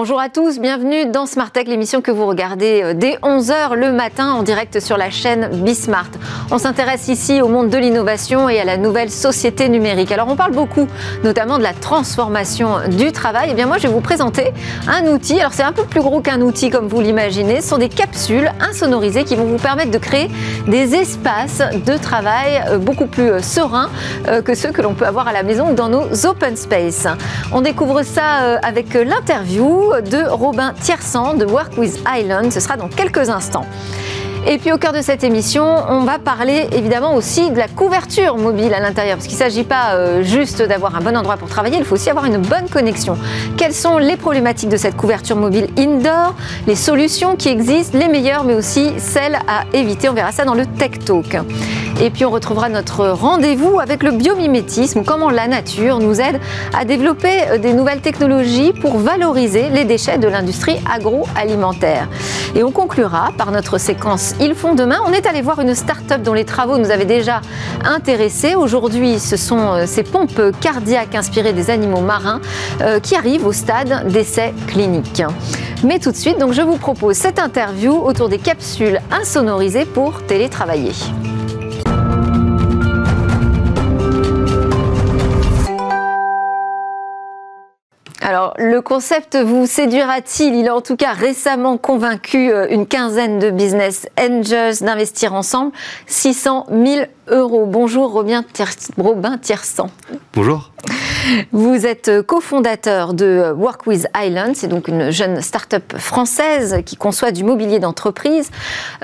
Bonjour à tous, bienvenue dans Smart Tech, l'émission que vous regardez euh, dès 11h le matin en direct sur la chaîne Bismart. On s'intéresse ici au monde de l'innovation et à la nouvelle société numérique. Alors on parle beaucoup notamment de la transformation du travail. Et eh bien moi je vais vous présenter un outil. Alors c'est un peu plus gros qu'un outil comme vous l'imaginez. Ce sont des capsules insonorisées qui vont vous permettre de créer des espaces de travail euh, beaucoup plus euh, sereins que ceux que l'on peut avoir à la maison ou dans nos open space. On découvre ça avec l'interview de Robin Tiersan de Work with Island. Ce sera dans quelques instants. Et puis au cœur de cette émission, on va parler évidemment aussi de la couverture mobile à l'intérieur, parce qu'il ne s'agit pas euh, juste d'avoir un bon endroit pour travailler, il faut aussi avoir une bonne connexion. Quelles sont les problématiques de cette couverture mobile indoor, les solutions qui existent, les meilleures, mais aussi celles à éviter? On verra ça dans le Tech Talk. Et puis on retrouvera notre rendez-vous avec le biomimétisme, comment la nature nous aide à développer euh, des nouvelles technologies pour valoriser les déchets de l'industrie agroalimentaire. Et on conclura par notre séquence Ils font demain. On est allé voir une start-up dont les travaux nous avaient déjà intéressés. Aujourd'hui, ce sont euh, ces pompes cardiaques inspirées des animaux marins euh, qui arrivent au stade d'essai clinique. Mais tout de suite, donc je vous propose cette interview autour des capsules insonorisées pour télétravailler. Alors, le concept vous séduira-t-il? Il a en tout cas récemment convaincu euh, une quinzaine de business angels d'investir ensemble 600 000 euros. Bonjour Robin, Tiersan. Bonjour. Vous êtes cofondateur de Work with Island, c'est donc une jeune start-up française qui conçoit du mobilier d'entreprise.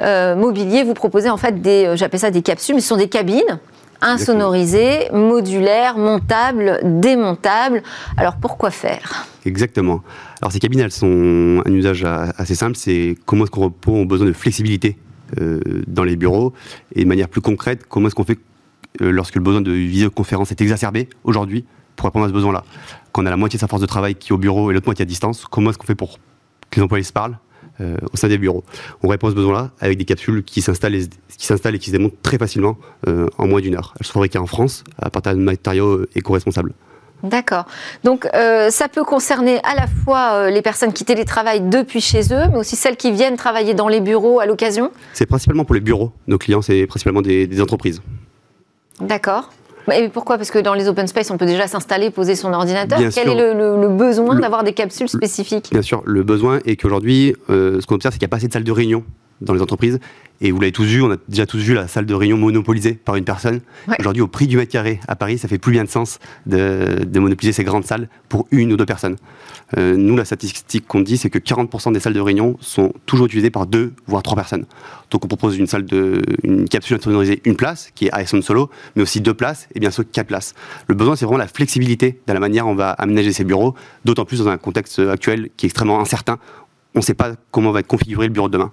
Euh, mobilier, vous proposez en fait des, euh, j'appelle ça des capsules, mais ce sont des cabines insonorisé, modulaire, montable, démontable. Alors pourquoi faire? Exactement. Alors ces cabines, elles sont un usage assez simple, c'est comment est-ce qu'on répond aux besoins de flexibilité euh, dans les bureaux et de manière plus concrète, comment est-ce qu'on fait euh, lorsque le besoin de visioconférence est exacerbé aujourd'hui pour répondre à ce besoin-là? Quand on a la moitié de sa force de travail qui est au bureau et l'autre moitié à distance, comment est-ce qu'on fait pour que les employés se parlent? Euh, au sein des bureaux. On répond à ce besoin-là avec des capsules qui s'installent et, qui s'installent et qui se démontent très facilement euh, en moins d'une heure. Elles sont fabriquées en France à partir de matériaux euh, éco-responsables. D'accord. Donc ça peut concerner à la fois les personnes qui télétravaillent depuis chez eux, mais aussi celles qui viennent travailler dans les bureaux à l'occasion C'est principalement pour les bureaux. Nos clients, c'est principalement des entreprises. D'accord. Et pourquoi? Parce que dans les open space, on peut déjà s'installer, poser son ordinateur. Quel est le, besoin d'avoir des capsules spécifiques? Bien sûr, le besoin est qu'aujourd'hui, euh, ce qu'on observe, c'est qu'il n'y a pas assez de salles de réunion dans les entreprises. Et vous l'avez tous vu, on a déjà tous vu la salle de réunion monopolisée par une personne. Aujourd'hui, au prix du mètre carré à Paris, ça fait plus bien de sens de, monopoliser ces grandes salles pour une ou deux personnes. Euh, nous, la statistique qu'on dit, c'est que 40% des salles de réunion sont toujours utilisées par deux, voire trois personnes. Donc on propose une salle de, une capsule insonorisée, une place, qui est Aeson Solo, mais aussi deux places et bien sûr quatre places. Le besoin, c'est vraiment la flexibilité dans la manière dont on va aménager ces bureaux, d'autant plus dans un contexte actuel qui est extrêmement incertain. On ne sait pas comment va être configuré le bureau de demain.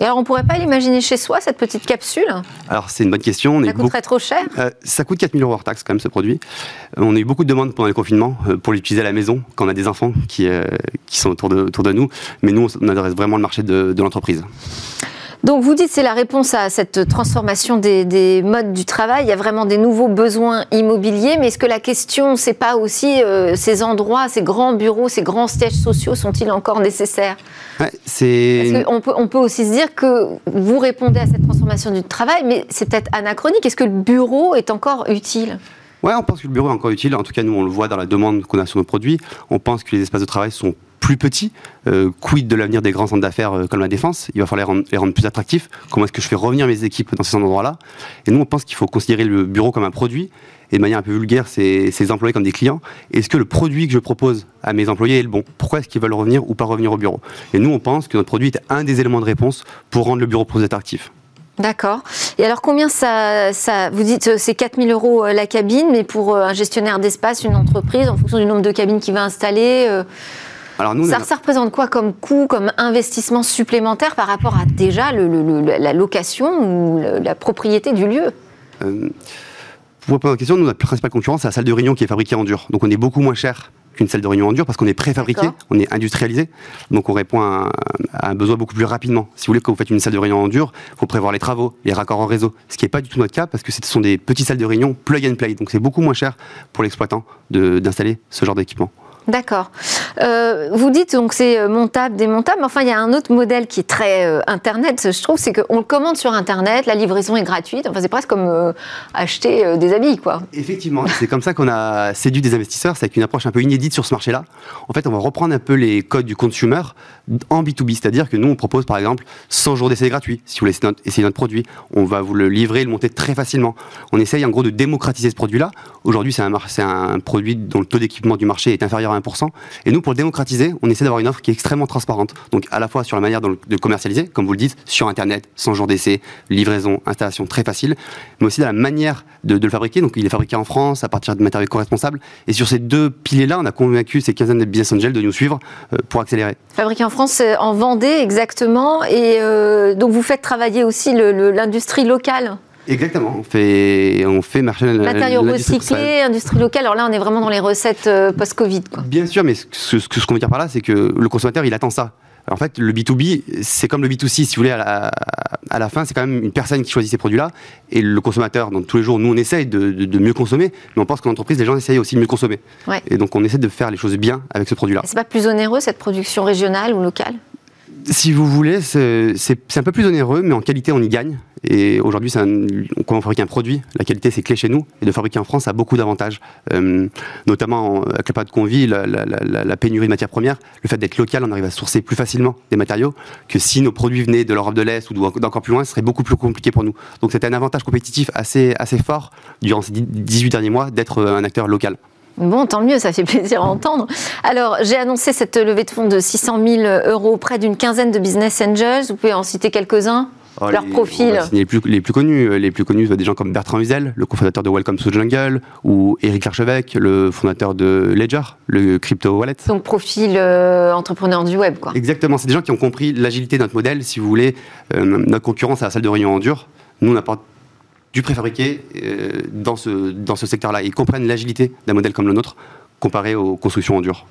Et alors, on pourrait pas l'imaginer chez soi, cette petite capsule? Alors, c'est une bonne question. ça coûterait trop cher euh, Ça coûte 4000 euros hors taxe, quand même, ce produit. Euh, on a eu beaucoup de demandes pendant le confinement euh, pour l'utiliser à la maison, quand on a des enfants qui, qui sont autour de, autour de nous. Mais nous, on adresse vraiment le marché de, de l'entreprise. Donc vous dites c'est la réponse à cette transformation des, modes du travail. Il y a vraiment des nouveaux besoins immobiliers, mais est-ce que la question c'est pas aussi euh, ces endroits, ces grands bureaux, ces grands sièges sociaux sont-ils encore nécessaires? C'est... on, peut, on peut aussi se dire que vous répondez à cette transformation du travail, mais c'est peut-être anachronique. Est-ce que le bureau est encore utile? Ouais, on pense que le bureau est encore utile. En tout cas, nous, on le voit dans la demande qu'on a sur nos produits. On pense que les espaces de travail sont plus petits. Euh, quid de l'avenir des grands centres d'affaires euh, comme la défense? Il va falloir les rendre, plus attractifs. Comment est-ce que je fais revenir mes équipes dans ces endroits-là? Et nous, on pense qu'il faut considérer le bureau comme un produit et de manière un peu vulgaire, ces, employés comme des clients. Est-ce que le produit que je propose à mes employés est le bon? Pourquoi est-ce qu'ils veulent revenir ou pas revenir au bureau? Et nous, on pense que notre produit est un des éléments de réponse pour rendre le bureau plus attractif. D'accord. Et alors combien ça, ça vous dites euh, c'est 4000 euros la cabine, mais pour un gestionnaire d'espace, une entreprise, en fonction du nombre de cabines qu'il va installer ça, représente quoi comme coût, comme investissement supplémentaire par rapport à déjà la location ou la propriété du lieu? Euh, Pour répondre à la question, notre principale concurrence, c'est la salle de réunion qui est fabriquée en dur. Donc on est beaucoup moins cher qu'une salle de réunion en dur parce qu'on est préfabriqué, on est industrialisé, donc on répond à un, besoin beaucoup plus rapidement. Si vous voulez, quand vous faites une salle de réunion en dur, il faut prévoir les travaux, les raccords en réseau, ce qui n'est pas du tout notre cas parce que ce sont des petites salles de réunion plug and play, donc c'est beaucoup moins cher pour l'exploitant d'installer ce genre d'équipement. D'accord. Euh, vous dites donc c'est euh, montable, démontable, mais enfin il y a un autre modèle qui est très euh, Internet, je trouve, c'est qu'on le commande sur Internet, la livraison est gratuite, enfin c'est presque comme acheter des habits, quoi. Effectivement, c'est comme ça qu'on a séduit des investisseurs, c'est avec une approche un peu inédite sur ce marché-là. En fait, on va reprendre un peu les codes du consumer en B2B, c'est-à-dire que nous on propose par exemple 100 jours d'essai gratuit. Si vous voulez essayer notre, produit, on va vous le livrer, le monter très facilement. On essaye en gros de démocratiser ce produit-là. Aujourd'hui, c'est un, un produit dont le taux d'équipement du marché est inférieur à 1%. Et nous, pour le démocratiser, on essaie d'avoir une offre qui est extrêmement transparente. Donc, à la fois sur la manière de commercialiser, comme vous le dites, sur Internet, sans jour d'essai, livraison, installation très facile, mais aussi dans la manière de, le fabriquer. Donc, il est fabriqué en France à partir de matériaux co-responsables. Et sur ces deux piliers-là, on a convaincu ces quinzaines de business angels de nous suivre euh, pour accélérer. Fabriqué en France, euh, en Vendée, exactement. Et euh, donc, vous faites travailler aussi l'industrie locale Exactement, on fait, on fait marcher Matériaux recyclés, industrie locale. Alors là, on est vraiment dans les recettes euh, post-Covid. Bien sûr, mais ce, ce, qu'on veut dire par là, c'est que le consommateur, il attend ça. En fait, le B2B, c'est comme le B2C, si vous voulez, à la, à la fin, c'est quand même une personne qui choisit ces produits-là. Et le consommateur, donc tous les jours, nous, on essaye de, de, mieux consommer, mais on pense qu'en entreprise, les gens essayent aussi de mieux consommer. Et donc, on essaie de faire les choses bien avec ce produit-là. C'est pas plus onéreux, cette production régionale ou locale? Si vous voulez, c'est un peu plus onéreux, mais en qualité, on y gagne. Et aujourd'hui, quand on fabrique un produit, la qualité, c'est clé chez nous. Et de fabriquer en France, ça a beaucoup d'avantages. Euh, notamment avec la pâte qu'on vit, la, pénurie de matières premières, le fait d'être local, on arrive à sourcer plus facilement des matériaux que si nos produits venaient de l'Europe de l'Est ou d'encore plus loin, ce serait beaucoup plus compliqué pour nous. Donc c'était un avantage compétitif assez, assez fort durant ces 18 derniers mois d'être un acteur local. Bon, tant mieux, ça fait plaisir à entendre. Alors, j'ai annoncé cette levée de fonds de 600 000 euros auprès d'une quinzaine de business angels. Vous pouvez en citer quelques-uns oh, leur profil les plus, les plus connus, euh, les plus connus, des gens comme Bertrand Huzel, le cofondateur de Welcome to the Jungle, ou Eric Larchevêque, le fondateur de Ledger, le crypto wallet. Donc profil euh, entrepreneur du web, quoi. Exactement, c'est des gens qui ont compris l'agilité de notre modèle. Si vous voulez, euh, notre concurrence à la salle de réunion en dur, nous on apporte du préfabriqué euh, dans ce, dans ce secteur-là. Ils comprennent l'agilité d'un modèle comme le nôtre comparé aux constructions en dur.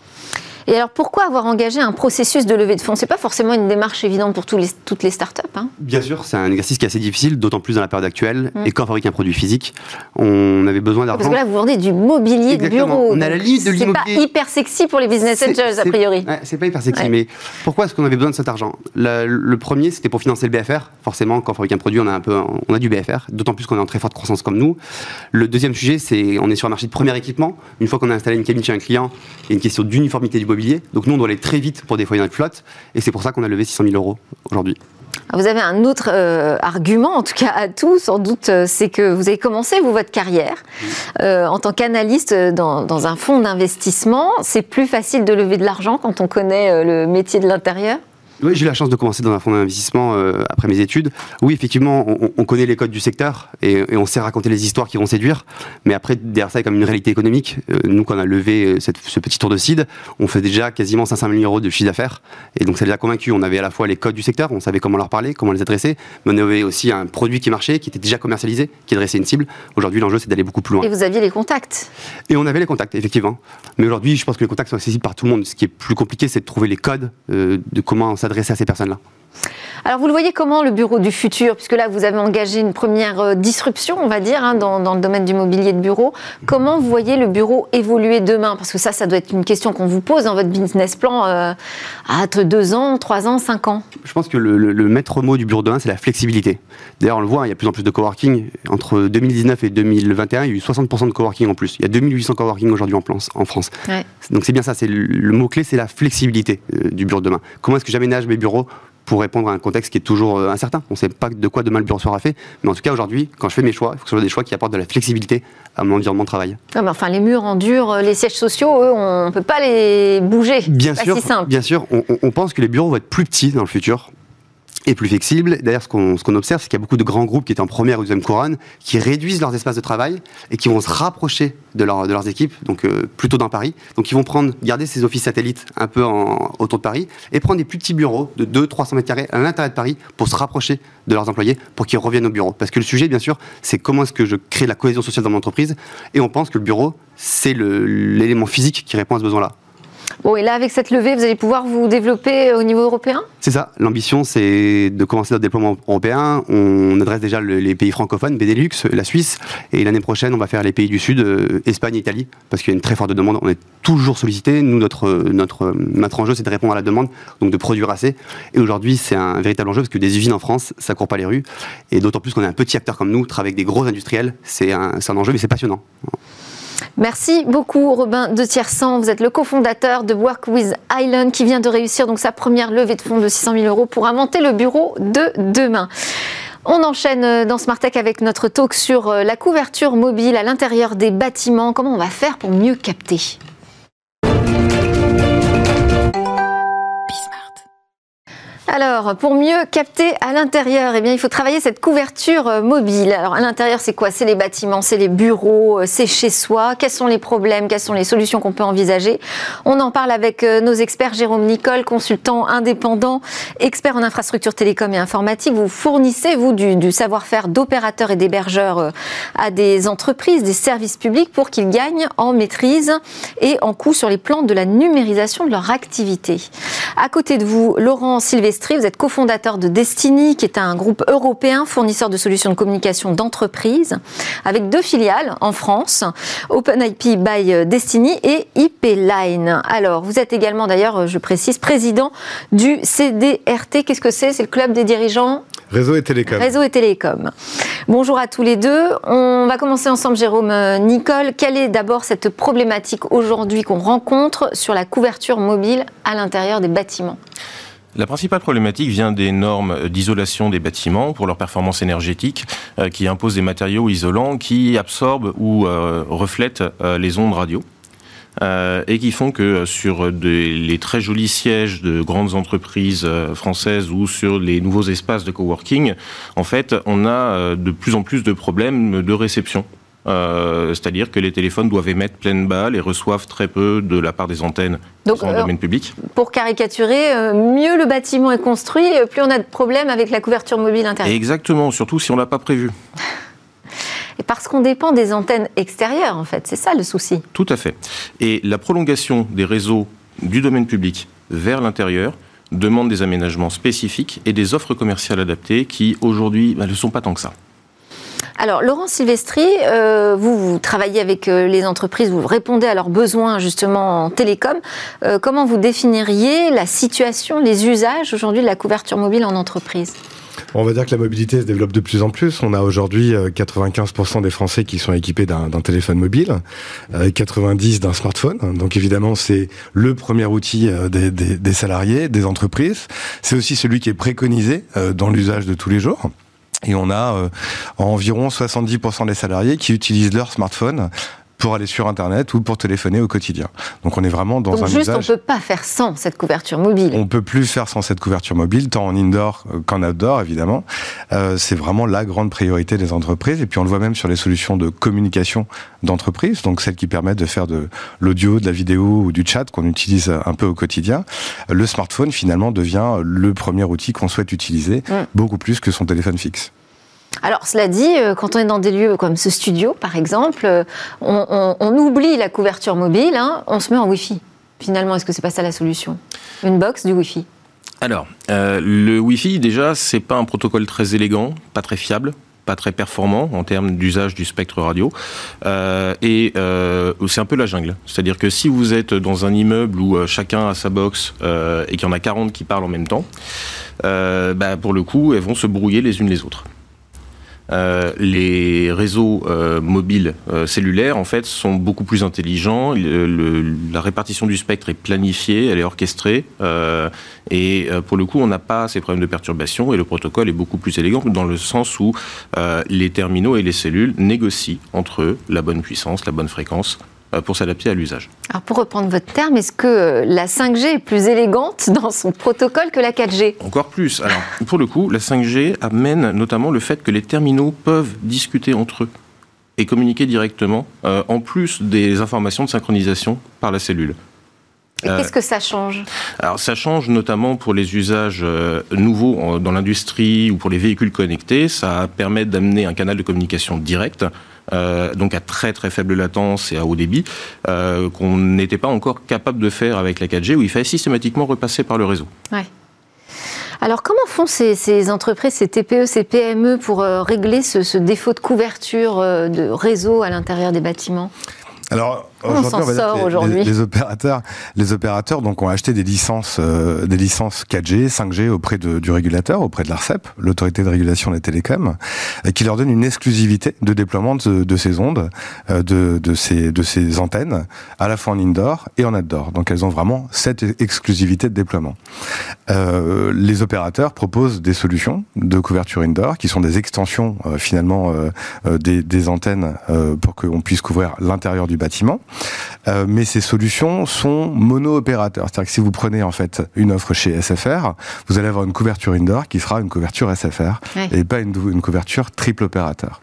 Et alors pourquoi avoir engagé un processus de levée de fonds? C'est pas forcément une démarche évidente pour tous les, toutes les startups. Hein Bien sûr, c'est un exercice qui est assez difficile, d'autant plus dans la période actuelle. Mm. Et quand on fabrique un produit physique, on avait besoin d'argent. Parce que là, vous vendez du mobilier de bureau. On a la limite de l'immobilier. C'est pas hyper sexy pour les business angels, a priori. c'est pas hyper sexy, mais pourquoi est-ce qu'on avait besoin de cet argent? Le premier, c'était pour financer le BFR. Forcément, quand on fabrique un produit, on a un peu, on a du BFR. D'autant plus qu'on est en très forte croissance comme nous. Le deuxième sujet, c'est on est sur un marché de premier équipement. Une fois qu'on a installé une cabine chez un client, il y a une question d'uniformité du Donc nous, on doit aller très vite pour déployer notre flotte. Et c'est pour ça qu'on a levé 600 000 euros aujourd'hui. Vous avez un autre euh, argument, en tout cas à tout, sans doute, euh, c'est que vous avez commencé, vous, votre carrière euh, en tant qu'analyste dans, dans, un fonds d'investissement. C'est plus facile de lever de l'argent quand on connaît le métier de l'intérieur? Oui, j'ai eu la chance de commencer dans un fonds d'investissement euh, après mes études. Oui, effectivement, on, connaît les codes du secteur et, on sait raconter les histoires qui vont séduire. Mais après, derrière ça, il y a comme une réalité économique. Euh, nous, quand on a levé euh, ce petit tour de seed, on fait déjà quasiment 500 millions d'euros de chiffre d'affaires. Et donc, ça les a convaincus. On avait à la fois les codes du secteur, on savait comment leur parler, comment les adresser, mais on avait aussi un produit qui marchait, qui était déjà commercialisé, qui adressait une cible. Aujourd'hui, l'enjeu, c'est d'aller beaucoup plus loin. Et vous aviez les contacts Et on avait les contacts, effectivement. Mais aujourd'hui, je pense que les contacts sont accessibles par tout le monde. Ce qui est plus compliqué, c'est de trouver les codes de comment s'adresser à ces personnes-là. Alors vous le voyez comment le bureau du futur, puisque là vous avez engagé une première euh, disruption, on va dire, hein, dans, le domaine du mobilier de bureau. Comment vous voyez le bureau évoluer demain? Parce que ça, ça doit être une question qu'on vous pose dans votre business plan euh, à deux ans, trois ans, cinq ans. Je pense que le, maître mot du bureau de demain, c'est la flexibilité. D'ailleurs, on le voit, il y a de plus en plus de coworking. Entre 2019 et 2021, il y a eu 60% de coworking en plus. Il y a 2800 coworking aujourd'hui en, en, France. Donc c'est bien ça, c'est le, mot-clé, c'est la flexibilité euh, du bureau de demain. Comment est-ce que j'aménage mes bureaux pour répondre à un contexte qui est toujours euh, incertain. On ne sait pas de quoi demain le bureau sera fait, mais en tout cas aujourd'hui, quand je fais mes choix, il faut que ce soit des choix qui apportent de la flexibilité à mon environnement de travail. mais enfin, les murs en dur, euh, les sièges sociaux, eux, on ne peut pas les bouger. Bien sûr, bien sûr. On, pense que les bureaux vont être plus petits dans le futur. Et plus flexible. D'ailleurs, ce qu'on observe, c'est qu'il y a beaucoup de grands groupes qui étaient en première ou deuxième couronne, qui réduisent leurs espaces de travail et qui vont se rapprocher de, leur, de leurs équipes, donc euh, plutôt dans Paris. Donc ils vont prendre, garder ces offices satellites un peu en, autour de Paris et prendre des plus petits bureaux de 200-300 mètres carrés à l'intérieur de Paris pour se rapprocher de leurs employés, pour qu'ils reviennent au bureau. Parce que le sujet, bien sûr, c'est comment est-ce que je crée la cohésion sociale dans mon entreprise et on pense que le bureau, c'est l'élément physique qui répond à ce besoin-là. Bon, et là, avec cette levée, vous allez pouvoir vous développer au niveau européen? C'est ça. L'ambition, c'est de commencer notre déploiement européen. On adresse déjà les pays francophones, Benelux, la Suisse. Et l'année prochaine, on va faire les pays du Sud, euh, Espagne, Italie, parce qu'il y a une très forte demande. On est toujours sollicité. Nous, notre, notre, notre enjeu, c'est de répondre à la demande, donc de produire assez. Et aujourd'hui, c'est un véritable enjeu, parce que des usines en France, ça court pas les rues. Et d'autant plus qu'on est un petit acteur comme nous, travaille avec des gros industriels. C'est un, un enjeu, mais c'est passionnant. Merci beaucoup Robin de Tiersan. Vous êtes le cofondateur de Work with Island qui vient de réussir donc sa première levée de fonds de 600 000 euros pour inventer le bureau de demain. On enchaîne dans Smart Tech avec notre talk sur euh, la couverture mobile à l'intérieur des bâtiments. Comment on va faire pour mieux capter? Alors, pour mieux capter à l'intérieur, eh bien, il faut travailler cette couverture euh, mobile. Alors, à l'intérieur, c'est quoi? C'est les bâtiments, c'est les bureaux, euh, c'est chez soi. Quels sont les problèmes? Quelles sont les solutions qu'on peut envisager? On en parle avec euh, nos experts. Jérôme Nicole, consultant indépendant, expert en infrastructure télécom et informatique. Vous fournissez, vous, du, savoir-faire d'opérateurs et d'hébergeurs à des entreprises, des services publics pour qu'ils gagnent en maîtrise et en coût sur les plans de la numérisation de leur activité. À côté de vous, Laurent Vous êtes cofondateur de Destiny, qui est un groupe européen fournisseur de solutions de communication d'entreprise, avec deux filiales en France, OpenIP by Destiny et IP Line. Alors, vous êtes également, d'ailleurs, je précise, président du CDRT. Qu'est-ce que c'est? C'est le club des dirigeants? Réseau et télécom. Réseau et télécom. Bonjour à tous les deux. On va commencer ensemble, Jérôme euh, Nicole. Quelle est d'abord cette problématique aujourd'hui qu'on rencontre sur la couverture mobile à l'intérieur des bâtiments? La principale problématique vient des normes d'isolation des bâtiments pour leur performance énergétique, euh, qui imposent des matériaux isolants qui absorbent ou euh, reflètent euh, les ondes radio. et qui font que sur les très jolis sièges de grandes entreprises françaises ou sur les nouveaux espaces de coworking, en fait, on a de plus en plus de problèmes de réception euh, c'est-à-dire que les téléphones doivent émettre pleine balle et reçoivent très peu de la part des antennes Donc, dans le domaine public. Pour caricaturer, euh, mieux le bâtiment est construit, euh, plus on a de problèmes avec la couverture mobile intérieure. Exactement, surtout si on ne l'a pas prévu. Et parce qu'on dépend des antennes extérieures, en fait, c'est ça le souci. Tout à fait. Et la prolongation des réseaux du domaine public vers l'intérieur demande des aménagements spécifiques et des offres commerciales adaptées qui, aujourd'hui, bah, ne sont pas tant que ça. Alors, Laurent Silvestri, euh, vous, travaillez avec euh, les entreprises, vous répondez à leurs besoins justement en télécom. Euh, comment vous définiriez la situation, les usages aujourd'hui de la couverture mobile en entreprise? On va dire que la mobilité se développe de plus en plus. On a aujourd'hui 95% des Français qui sont équipés d'un téléphone mobile, 90 d'un smartphone. Donc évidemment, c'est le premier outil des, salariés, des entreprises. C'est aussi celui qui est préconisé dans l'usage de tous les jours. Et on a euh, environ 70% des salariés qui utilisent leur smartphone pour aller sur Internet ou pour téléphoner au quotidien. Donc on est vraiment dans Donc un juste, on ne peut pas faire sans cette couverture mobile. On peut plus faire sans cette couverture mobile, tant en indoor qu'en outdoor, évidemment. Euh, c'est vraiment la grande priorité des entreprises. Et puis on le voit même sur les solutions de communication d'entreprise, donc celles qui permettent de faire de l'audio, de la vidéo ou du chat qu'on utilise un peu au quotidien. Le smartphone, finalement, devient le premier outil qu'on souhaite utiliser, mm. beaucoup plus que son téléphone fixe. Alors, cela dit, euh, quand on est dans des lieux comme ce studio, par exemple, euh, on, oublie la couverture mobile, hein, on se met en Wi-Fi. Finalement, est-ce que c'est pas ça la solution? Une box du Wi-Fi? Alors, euh, le Wi-Fi, déjà, c'est pas un protocole très élégant, pas très fiable pas très performant en termes d'usage du spectre radio. et c'est un peu la jungle. C'est-à-dire que si vous êtes dans un immeuble où chacun a sa box et qu'il y en a 40 qui parlent en même temps, bah, pour le coup, elles vont se brouiller les unes les autres. Euh, les réseaux euh, mobiles euh, cellulaires, en fait, sont beaucoup plus intelligents. la répartition du spectre est planifiée, elle est orchestrée. et pour le coup, on n'a pas ces problèmes de perturbation. Et le protocole est beaucoup plus élégant dans le sens où les terminaux et les cellules négocient entre eux la bonne puissance, la bonne fréquence pour s'adapter à l'usage. Alors pour reprendre votre terme, est-ce que la 5G est plus élégante dans son protocole que la 4G Encore plus. Alors pour le coup, la 5G amène notamment le fait que les terminaux peuvent discuter entre eux et communiquer directement, en plus des informations de synchronisation par la cellule. Et euh, qu'est-ce que ça change Alors ça change notamment pour les usages euh, nouveaux dans l'industrie ou pour les véhicules connectés. Ça permet d'amener un canal de communication direct. Euh, donc à très très faible latence et à haut débit, qu'on n'était pas encore capable de faire avec la 4G, où il fallait systématiquement repasser par le réseau. Ouais. Alors comment font ces, entreprises, ces TPE, ces PME pour régler ce, ce, défaut de couverture de réseau à l'intérieur des bâtiments? Alors, on s'en sort aujourd'hui les, opérateurs, les opérateurs donc ont acheté des licences, euh, des licences 4G, 5G auprès de, du régulateur, auprès de l'Arcep, l'autorité de régulation des télécoms, qui leur donne une exclusivité de déploiement de, de ces ondes, euh, de, de, ces, de ces antennes, à la fois en indoor et en outdoor. Donc elles ont vraiment cette exclusivité de déploiement. Euh, les opérateurs proposent des solutions de couverture indoor, qui sont des extensions euh, finalement des, des, antennes pour qu'on puisse couvrir l'intérieur du bâtiment. Euh, mais ces solutions sont mono-opérateurs. C'est-à-dire que si vous prenez en fait une offre chez SFR, vous allez avoir une couverture indoor qui sera une couverture SFR et pas une, une couverture triple opérateur.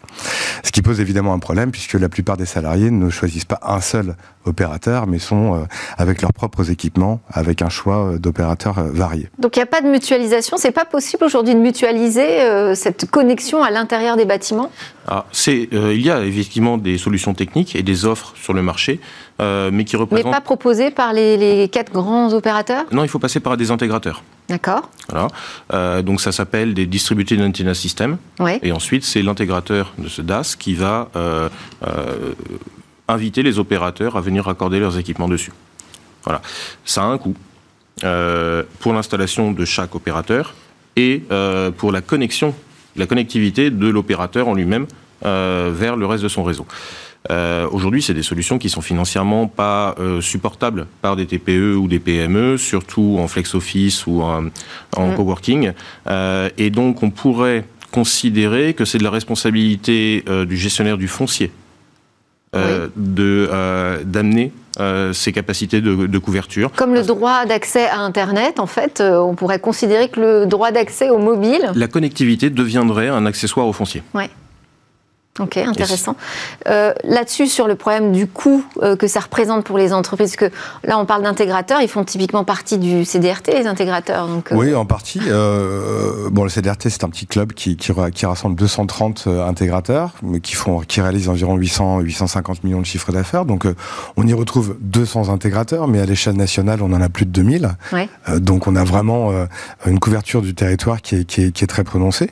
Ce qui pose évidemment un problème puisque la plupart des salariés ne choisissent pas un seul opérateur, mais sont euh, avec leurs propres équipements, avec un choix euh, d'opérateurs variés. Donc il n'y a pas de mutualisation, c'est pas possible aujourd'hui de mutualiser cette connexion à l'intérieur des bâtiments? Ah, Il y a effectivement des solutions techniques et des offres sur le marché, euh, mais qui représentent... Mais pas proposées par les, quatre grands opérateurs Non, il faut passer par des intégrateurs. D'accord. Voilà. Euh, donc ça s'appelle des Distributed Antenna System. Oui. Et ensuite, c'est l'intégrateur de ce DAS qui va euh, inviter les opérateurs à venir raccorder leurs équipements dessus. Voilà. Ça a un coût pour l'installation de chaque opérateur et pour la connexion, la connectivité de l'opérateur en lui-même vers le reste de son réseau. Euh, aujourd'hui, c'est des solutions qui sont financièrement pas euh, supportables par des TPE ou des PME, surtout en flex office ou en, en mm. coworking. Euh, et donc, on pourrait considérer que c'est de la responsabilité du gestionnaire du foncier de d'amener ces capacités de, de, couverture. Comme le droit d'accès à Internet, en fait, on pourrait considérer que le droit d'accès au mobile... La connectivité deviendrait un accessoire au foncier. Ouais. Ok, intéressant. Euh, Là-dessus, sur le problème du coût euh, que ça représente pour les entreprises, que là on parle d'intégrateurs, ils font typiquement partie du CDRT, les intégrateurs. Donc, euh... Oui, en partie. Bon, le CDRT, c'est un petit club qui, qui, qui, rassemble 230 euh, intégrateurs, mais qui, font, qui réalisent environ 800, 850 millions de chiffres d'affaires. Donc, on y retrouve 200 intégrateurs, mais à l'échelle nationale, on en a plus de 2000. Ouais. donc, on a vraiment une couverture du territoire qui est, qui est, qui est très prononcée.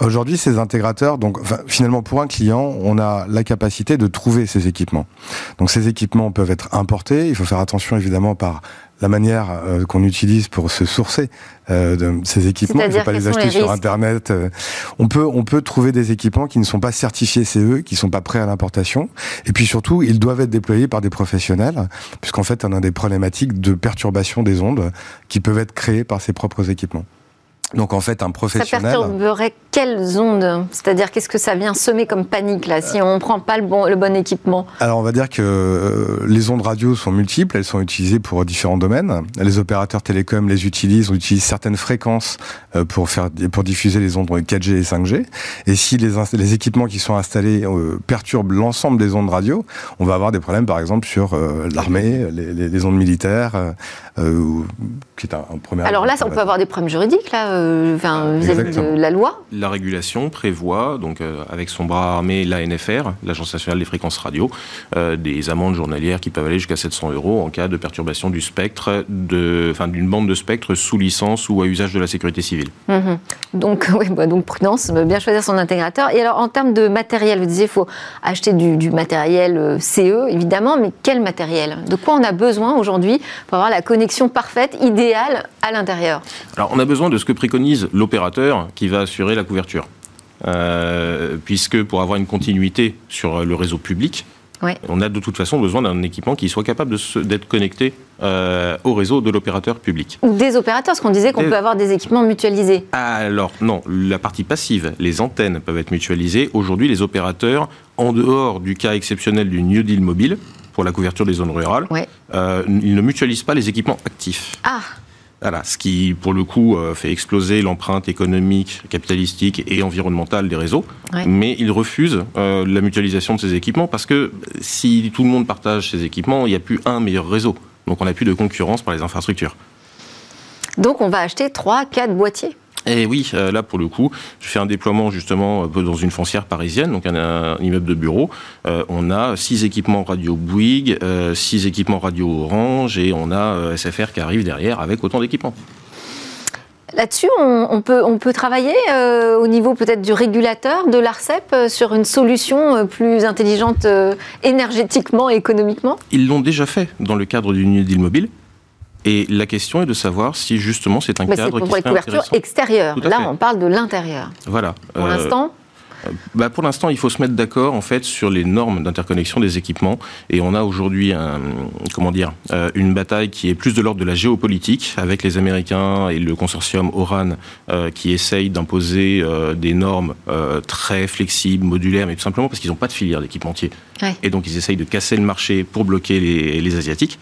Aujourd'hui, ces intégrateurs, donc, finalement, pour un client, on a la capacité de trouver ces équipements. Donc ces équipements peuvent être importés. Il faut faire attention évidemment par la manière euh, qu'on utilise pour se sourcer euh, de ces équipements. Il ne faut pas les acheter sur Internet. Euh. on peut on peut trouver des équipements qui ne sont pas certifiés CE, qui ne sont pas prêts à l'importation. Et puis surtout, ils doivent être déployés par des professionnels, puisqu'en fait, on a des problématiques de perturbation des ondes qui peuvent être créées par ces propres équipements. Donc en fait, un professionnel. Ça perturberait quelles ondes? C'est-à-dire qu'est-ce que ça vient semer comme panique là si on ne prend pas le bon, le bon équipement? Alors on va dire que euh, les ondes radio sont multiples, elles sont utilisées pour différents domaines. Les opérateurs télécoms les utilisent, on utilise certaines fréquences euh, pour faire pour diffuser les ondes 4G et 5G. Et si les, les équipements qui sont installés euh, perturbent l'ensemble des ondes radio, on va avoir des problèmes par exemple sur l'armée, les, les, ondes militaires, qui est un, un premier. Alors là, on peut avoir des problèmes juridiques là euh, de la loi La régulation prévoit, donc euh, avec son bras armé, l'ANFR, l'Agence nationale des fréquences radio, euh, des amendes journalières qui peuvent aller jusqu'à 700 euros en cas de perturbation du spectre, d'une bande de spectre sous licence ou à usage de la sécurité civile. Mhm. Donc, oui, bah, donc prudence, bien choisir son intégrateur. Et alors, en termes de matériel, vous disiez, il faut acheter du, du, matériel CE, évidemment, mais quel matériel? De quoi on a besoin aujourd'hui pour avoir la connexion parfaite, idéale à l'intérieur? Alors, on a besoin de ce que préconise l'opérateur qui va assurer la couverture. Euh, puisque pour avoir une continuité sur le réseau public, on a de toute façon besoin d'un équipement qui soit capable d'être connecté euh, au réseau de l'opérateur public. Ou des opérateurs, parce qu'on disait qu'on peut avoir des équipements mutualisés. Alors non, la partie passive, les antennes peuvent être mutualisées. Aujourd'hui, les opérateurs, en dehors du cas exceptionnel du New Deal mobile, pour la couverture des zones rurales, ils ne mutualisent pas les équipements actifs. Ah voilà, ce qui, pour le coup, euh, fait exploser l'empreinte économique, capitalistique et environnementale des réseaux. Mais ils refusent euh, la mutualisation de ces équipements parce que si tout le monde partage ces équipements, il n'y a plus un meilleur réseau. Donc on n'a plus de concurrence par les infrastructures. Donc on va acheter 3, 4 boîtiers et oui, euh, là pour le coup, je fais un déploiement justement dans une foncière parisienne, donc un, immeuble de bureau. Euh, on a six équipements radio Bouygues, euh, six équipements radio Orange et on a SFR qui arrive derrière avec autant d'équipements. Là-dessus, on, peut, on peut travailler au niveau peut-être du régulateur, de l'ARCEP, sur une solution plus intelligente énergétiquement et économiquement? Ils l'ont déjà fait dans le cadre du New Deal mobile. Et la question est de savoir si justement c'est un cadre qui pour les couvertures extérieures. Là, on parle de l'intérieur. Voilà. Pour euh, l'instant. Euh, bah pour l'instant, il faut se mettre d'accord en fait sur les normes d'interconnexion des équipements. Et on a aujourd'hui un, comment dire, euh, une bataille qui est plus de l'ordre de la géopolitique avec les Américains et le consortium ORAN qui essayent d'imposer des normes très flexibles, modulaires, mais tout simplement parce qu'ils n'ont pas de filière d'équipementier. Et donc ils essayent de casser le marché pour bloquer les, les Asiatiques.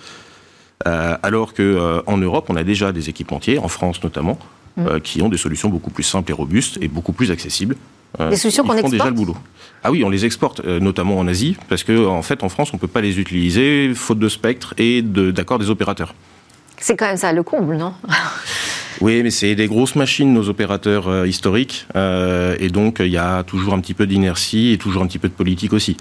Euh, alors qu'en euh, en Europe, on a déjà des équipementiers, en France notamment, mm. euh, qui ont des solutions beaucoup plus simples et robustes et beaucoup plus accessibles. des solutions qu'on exporte déjà le boulot. Ah oui, on les exporte, notamment en Asie, parce qu'en en fait, en France, on ne peut pas les utiliser, faute de spectre et d'accord des opérateurs. C'est quand même ça le comble, non? Oui, mais c'est des grosses machines, nos opérateurs historiques, et donc il y a toujours un petit peu d'inertie et toujours un petit peu de politique aussi.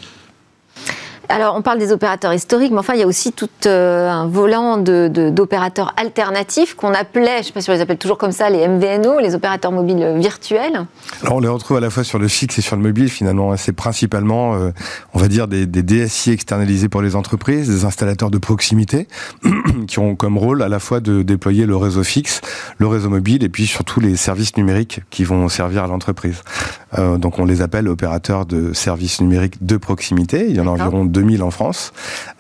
Alors, on parle des opérateurs historiques, mais enfin, il y a aussi tout euh, un volant d'opérateurs alternatifs qu'on appelait, je ne sais pas si on les appelle toujours comme ça, les MVNO, les opérateurs mobiles virtuels. Alors, on les retrouve à la fois sur le fixe et sur le mobile, finalement. C'est principalement, euh, on va dire, des, des, DSI externalisés pour les entreprises, des installateurs de proximité, qui ont comme rôle à la fois de déployer le réseau fixe, le réseau mobile, et puis surtout les services numériques qui vont servir à l'entreprise. Euh, donc, on les appelle opérateurs de services numériques de proximité. Il y en a environ 2000 en France.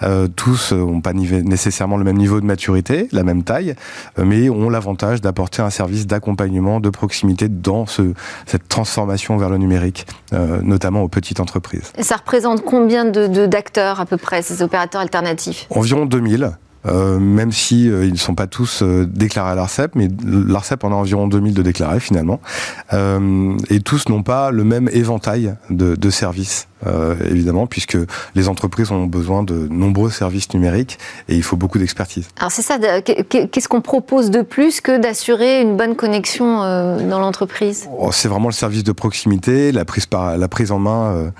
Euh, tous n'ont pas nécessairement le même niveau de maturité, la même taille, euh, mais ont l'avantage d'apporter un service d'accompagnement de proximité dans ce, cette transformation vers le numérique, euh, notamment aux petites entreprises. Et ça représente combien d'acteurs de, à peu près, ces opérateurs alternatifs? Environ 2000. Euh, même si euh, ils ne sont pas tous euh, déclarés à l'ARCEP, mais l'ARCEP en a environ 2000 de déclarés finalement, et tous n'ont pas le même éventail de, de services. Évidemment, puisque les entreprises ont besoin de nombreux services numériques et il faut beaucoup d'expertise. Alors c'est ça, qu'est-ce qu'on propose de plus que d'assurer une bonne connexion dans l'entreprise? Oh, C'est vraiment le service de proximité, la prise, par, la prise en main,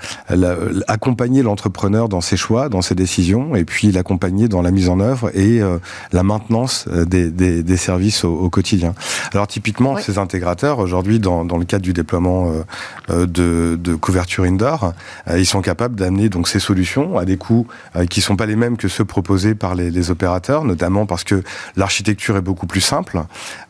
accompagner l'entrepreneur dans ses choix, dans ses décisions, et puis l'accompagner dans la mise en œuvre et euh, la maintenance euh, des, des, des services au, au, quotidien. Alors typiquement, ces intégrateurs, aujourd'hui, dans, dans, le cadre du déploiement euh, de, de, couverture indoor, ils sont capables d'amener donc ces solutions à des coûts qui sont pas les mêmes que ceux proposés par les, opérateurs, notamment parce que l'architecture est beaucoup plus simple.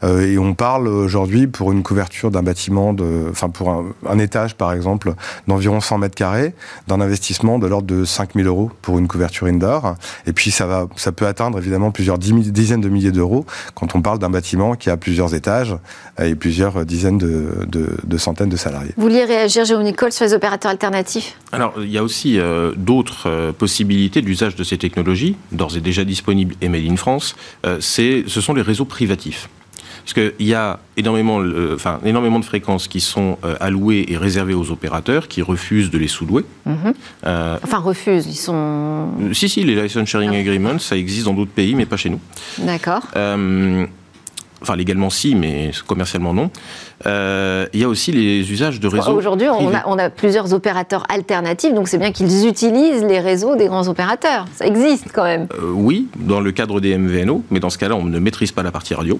et on parle aujourd'hui pour une couverture d'un bâtiment, de, enfin pour un, étage par exemple, d'environ 100 mètres carrés, d'un investissement de l'ordre de 5000 euros pour une couverture indoor. Et puis ça va, ça peut atteindre évidemment plusieurs dizaines de milliers d'euros quand on parle d'un bâtiment qui a plusieurs étages et plusieurs dizaines de, centaines de salariés. Vous vouliez réagir, Jérôme Nicole, sur les opérateurs alternatifs? Alors, il y a aussi euh, d'autres euh, possibilités d'usage de ces technologies, d'ores et déjà disponibles et made in France. Euh, ce sont les réseaux privatifs. Parce qu'il y a énormément, enfin, énormément de fréquences qui sont euh, allouées et réservées aux opérateurs qui refusent de les sous-louer. Mhm. Enfin, refusent, ils sont. Si, si, les license sharing ah. agreements, ça existe dans d'autres pays, mais pas chez nous. D'accord. Enfin, légalement, si, mais commercialement, non. Il y a aussi les usages de réseaux. Aujourd'hui, on a, on a, plusieurs opérateurs alternatifs, donc c'est bien qu'ils utilisent les réseaux des grands opérateurs. Ça existe quand même. oui, dans le cadre des MVNO, mais dans ce cas-là, on ne maîtrise pas la partie radio.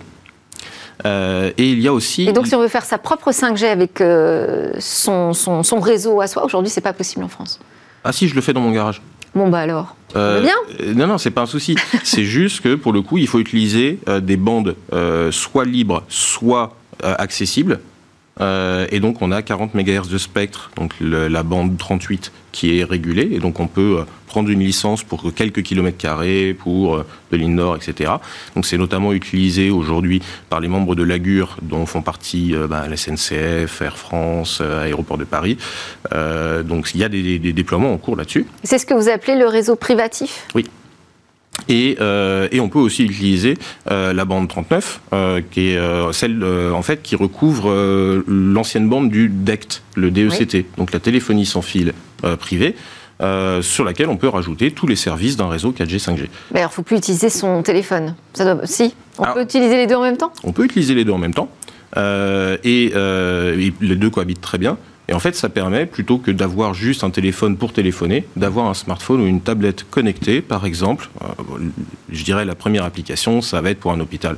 Euh, et il y a aussi. Et donc, si on veut faire sa propre 5G avec euh, son, son, réseau à soi, aujourd'hui, c'est pas possible en France. Ah si, je le fais dans mon garage. Bon bah alors. Euh, bien Non non, c'est pas un souci. c'est juste que pour le coup, il faut utiliser des bandes soit libres, soit accessibles. et donc on a 40 MHz de spectre, donc la bande 38 qui est régulée, et donc on peut prendre une licence pour quelques kilomètres carrés, pour de l'INOR, etc. Donc c'est notamment utilisé aujourd'hui par les membres de l'AGUR, dont font partie bah, la SNCF, Air France, Aéroport de Paris. donc il y a des, des déploiements en cours là-dessus. C'est ce que vous appelez le réseau privatif? Oui. Et, euh, et, on peut aussi utiliser euh, la bande 39, euh, qui est celle en fait qui recouvre l'ancienne bande du DECT, le DECT, donc la téléphonie sans fil privée. Sur laquelle on peut rajouter tous les services d'un réseau 4G, 5G. Mais alors, il ne faut plus utiliser son téléphone. Ça doit... Si, on peut utiliser les deux en même temps? On peut utiliser les deux en même temps. et, et les deux cohabitent très bien. Et en fait, ça permet, plutôt que d'avoir juste un téléphone pour téléphoner, d'avoir un smartphone ou une tablette connectée, par exemple. Euh, je dirais la première application, ça va être pour un hôpital.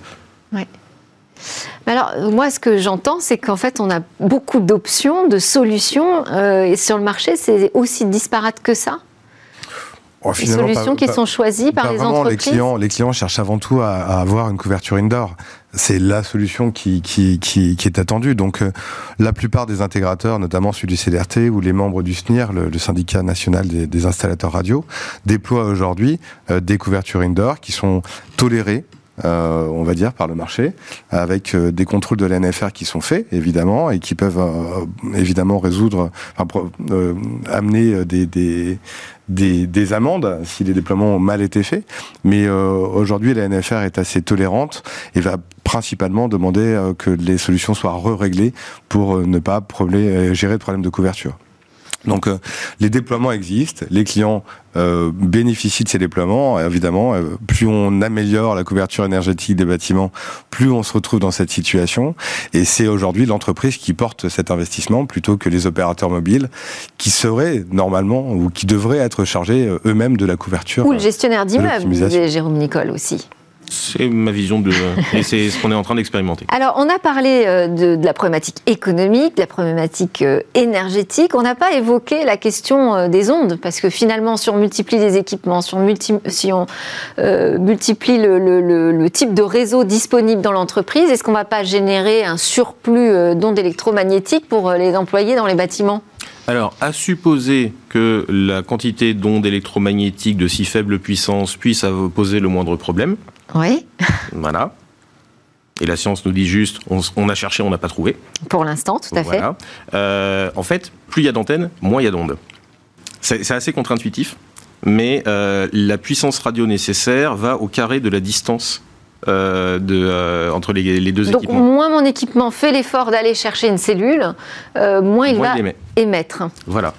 Alors, moi, ce que j'entends, c'est qu'en fait, on a beaucoup d'options, de solutions, euh, et sur le marché, c'est aussi disparate que ça? Oh, les solutions qui sont choisies par les entreprises les clients, les clients cherchent avant tout à, avoir une couverture indoor. C'est la solution qui, qui, qui, qui, est attendue. Donc, euh, la plupart des intégrateurs, notamment celui du CDRT ou les membres du SNIR, le, syndicat national des, des, installateurs radio, déploient aujourd'hui euh, des couvertures indoor qui sont tolérées euh, on va dire, par le marché, avec euh, des contrôles de l'NFR qui sont faits, évidemment, et qui peuvent euh, évidemment résoudre, amener des, des, des, amendes si les déploiements ont mal été faits. Mais aujourd'hui, la NFR est assez tolérante et va principalement demander que les solutions soient re-réglées pour ne pas gérer de problèmes de couverture. Donc euh, les déploiements existent, les clients euh, bénéficient de ces déploiements. évidemment, euh, plus on améliore la couverture énergétique des bâtiments, plus on se retrouve dans cette situation. Et c'est aujourd'hui l'entreprise qui porte cet investissement plutôt que les opérateurs mobiles qui seraient normalement ou qui devraient être chargés eux-mêmes de la couverture. Ou le gestionnaire d'immeuble, Jérôme Nicole aussi. C'est ma vision de. et c'est ce qu'on est en train d'expérimenter. Alors, on a parlé euh, de, la problématique économique, de la problématique euh, énergétique. On n'a pas évoqué la question euh, des ondes, parce que finalement, si on multiplie les équipements, si on, si on multiplie le, type de réseau disponible dans l'entreprise, est-ce qu'on ne va pas générer un surplus d'ondes électromagnétiques pour les employés dans les bâtiments? Alors, à supposer que la quantité d'ondes électromagnétiques de si faible puissance puisse poser le moindre problème, oui. Voilà. Et la science nous dit juste, on, a cherché, on n'a pas trouvé. Pour l'instant, tout à fait. Euh, en fait, plus il y a d'antennes, moins il y a d'ondes. C'est assez contre-intuitif, mais euh, la puissance radio nécessaire va au carré de la distance euh, de, entre les, deux Donc, équipements. moins mon équipement fait l'effort d'aller chercher une cellule, moins il va émettre. Voilà.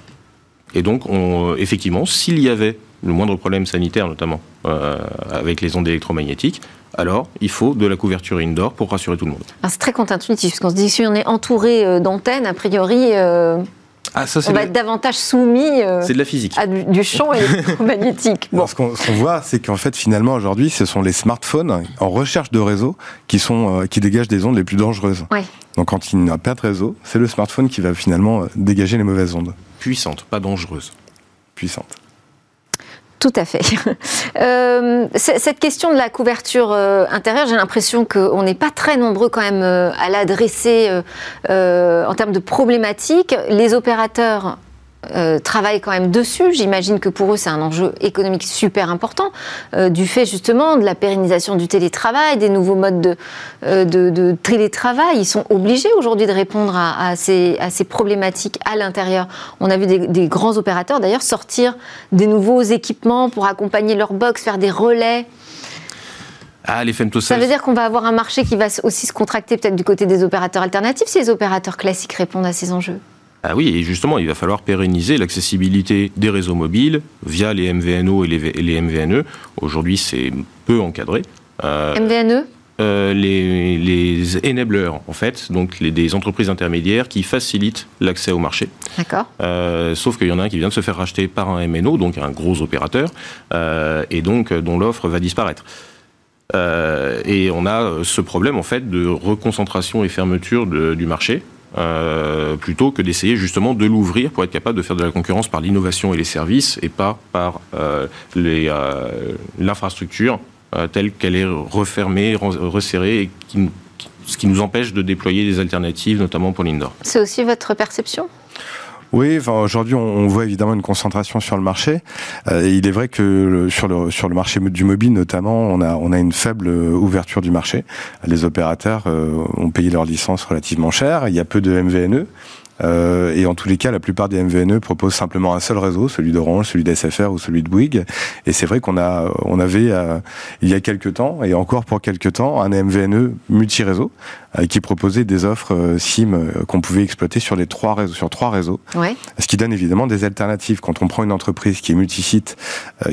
Et donc, on, effectivement, s'il y avait le moindre problème sanitaire notamment, euh, avec les ondes électromagnétiques, alors il faut de la couverture indoor pour rassurer tout le monde. C'est très contre-intuitif, parce qu'on se dit si on est entouré euh, d'antennes, a priori... Euh, ah, ça, on va être davantage soumis de la physique. à du, champ électromagnétique. Bon. Ce qu'on voit, c'est qu'en fait, finalement, aujourd'hui, ce sont les smartphones en recherche de réseau qui, sont, qui dégagent des ondes les plus dangereuses. Donc, quand il n'y a pas de réseau, c'est le smartphone qui va finalement dégager les mauvaises ondes. Puissante, pas dangereuse. Puissante. Tout à fait. Euh, cette question de la couverture euh, intérieure, j'ai l'impression qu'on n'est pas très nombreux quand même euh, à l'adresser en termes de problématiques. Les opérateurs euh, travaillent quand même dessus. J'imagine que pour eux, c'est un enjeu économique super important, euh, du fait justement de la pérennisation du télétravail, des nouveaux modes de, euh, de, télétravail. Ils sont obligés aujourd'hui de répondre à, ces, à, ces, problématiques à l'intérieur. On a vu des, grands opérateurs d'ailleurs sortir des nouveaux équipements pour accompagner leur box, faire des relais. Ah, les Ça veut dire qu'on va avoir un marché qui va aussi se contracter peut-être du côté des opérateurs alternatifs si les opérateurs classiques répondent à ces enjeux. Ah oui, et justement, il va falloir pérenniser l'accessibilité des réseaux mobiles via les MVNO et les, MVNE. Aujourd'hui, c'est peu encadré. Euh, MVNE euh, les, les, enablers, en fait, donc les, des entreprises intermédiaires qui facilitent l'accès au marché. D'accord. Euh, sauf qu'il y en a un qui vient de se faire racheter par un MNO, donc un gros opérateur, et donc dont l'offre va disparaître. et on a ce problème, en fait, de reconcentration et fermeture du marché. Euh, plutôt que d'essayer justement de l'ouvrir pour être capable de faire de la concurrence par l'innovation et les services et pas par euh, euh l'infrastructure euh, telle qu'elle est refermée, resserrée et ce qui nous empêche de déployer des alternatives, notamment pour l'indoor. C'est aussi votre perception? Oui, enfin, aujourd'hui, on, voit évidemment une concentration sur le marché. Euh, il est vrai que sur le sur le marché du mobile, notamment, on a on a une faible ouverture du marché. Les opérateurs euh, ont payé leur licence relativement cher. Il y a peu de MVNE. Euh, et en tous les cas, la plupart des MVNE proposent simplement un seul réseau, celui d'Orange, celui d'SFR ou celui de Bouygues. Et c'est vrai qu'on a, on avait euh, il y a quelques temps et encore pour quelques temps un MVNE multi-réseau euh, qui proposait des offres SIM qu'on pouvait exploiter sur les trois réseaux, sur trois réseaux. Ouais. Ce qui donne évidemment des alternatives. Quand on prend une entreprise qui est multisite,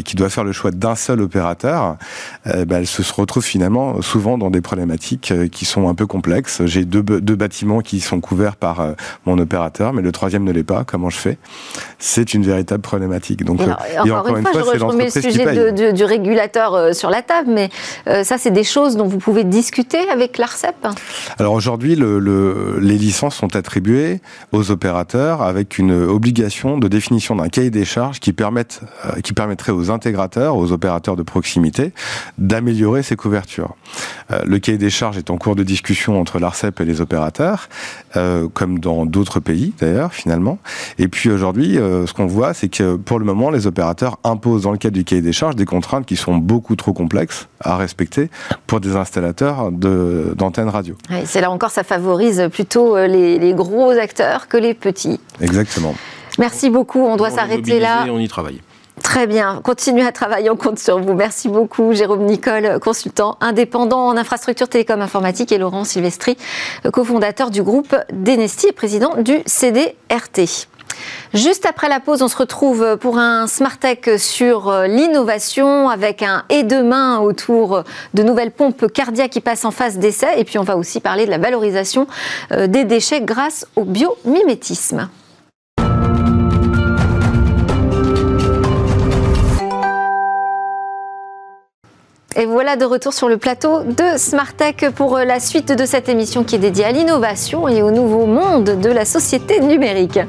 qui doit faire le choix d'un seul opérateur, bah, elle se retrouve finalement souvent dans des problématiques qui sont un peu complexes. J'ai deux, deux bâtiments qui sont couverts par mon opérateur mais le troisième ne l'est pas. Comment je fais? C'est une véritable problématique. Donc, euh, encore, une, fois, je remets le sujet du régulateur euh, sur la table, mais euh, ça, c'est des choses dont vous pouvez discuter avec l'ARCEP Alors aujourd'hui, le, les licences sont attribuées aux opérateurs avec une obligation de définition d'un cahier des charges qui, permettent, qui permettrait aux intégrateurs, aux opérateurs de proximité, d'améliorer ces couvertures. le cahier des charges est en cours de discussion entre l'ARCEP et les opérateurs, comme dans d'autres pays d'ailleurs finalement. Et puis aujourd'hui, euh, ce qu'on voit, c'est que pour le moment, les opérateurs imposent dans le cadre du cahier des charges des contraintes qui sont beaucoup trop complexes à respecter pour des installateurs d'antennes radio. c'est là encore, ça favorise plutôt euh, les, les, gros acteurs que les petits. Exactement. Merci beaucoup. On doit s'arrêter là. On y travaille. Très bien. Continuez à travailler. On compte sur vous. Merci beaucoup, Jérôme Nicole, consultant indépendant en infrastructure télécom informatique, et Laurent Silvestri, cofondateur du groupe Denesti et président du CDRT. Juste après la pause, on se retrouve pour un Smart Tech sur l'innovation avec un et demain autour de nouvelles pompes cardiaques qui passent en phase d'essai. Et puis on va aussi parler de la valorisation euh, des déchets grâce au biomimétisme. Et voilà de retour sur le plateau de Smart Tech pour euh, la suite de cette émission qui est dédiée à l'innovation et au nouveau monde de la société numérique.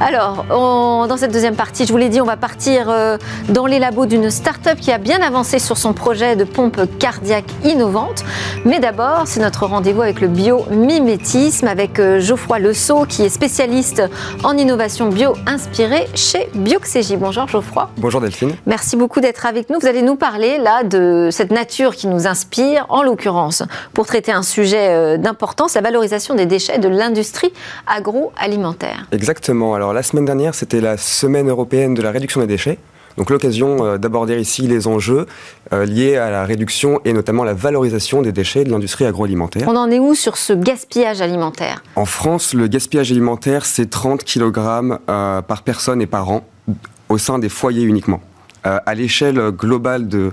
Alors, dans cette deuxième partie, je vous l'ai dit, on va partir euh, dans les labos d'une start-up qui a bien avancé sur son projet de pompe cardiaque innovante. Mais d'abord, c'est notre rendez-vous avec le biomimétisme avec euh, Geoffroy Lesault qui est spécialiste en innovation bio-inspirée chez Bioxégie. Bonjour Geoffroy. Bonjour Delphine. Merci beaucoup d'être avec nous. Vous allez nous parler là de cette nature qui nous inspire, en l'occurrence, pour traiter un sujet euh, d'importance, la valorisation des déchets de l'industrie agroalimentaire. Exactement. Alors la semaine dernière, c'était la semaine européenne de la réduction des déchets. Donc l'occasion euh, d'aborder ici les enjeux euh, liés à la réduction et notamment la valorisation des déchets de l'industrie agroalimentaire. On en est où sur ce gaspillage alimentaire? En France, le gaspillage alimentaire, c'est 30 kg par personne et par an au sein des foyers uniquement. à l'échelle globale de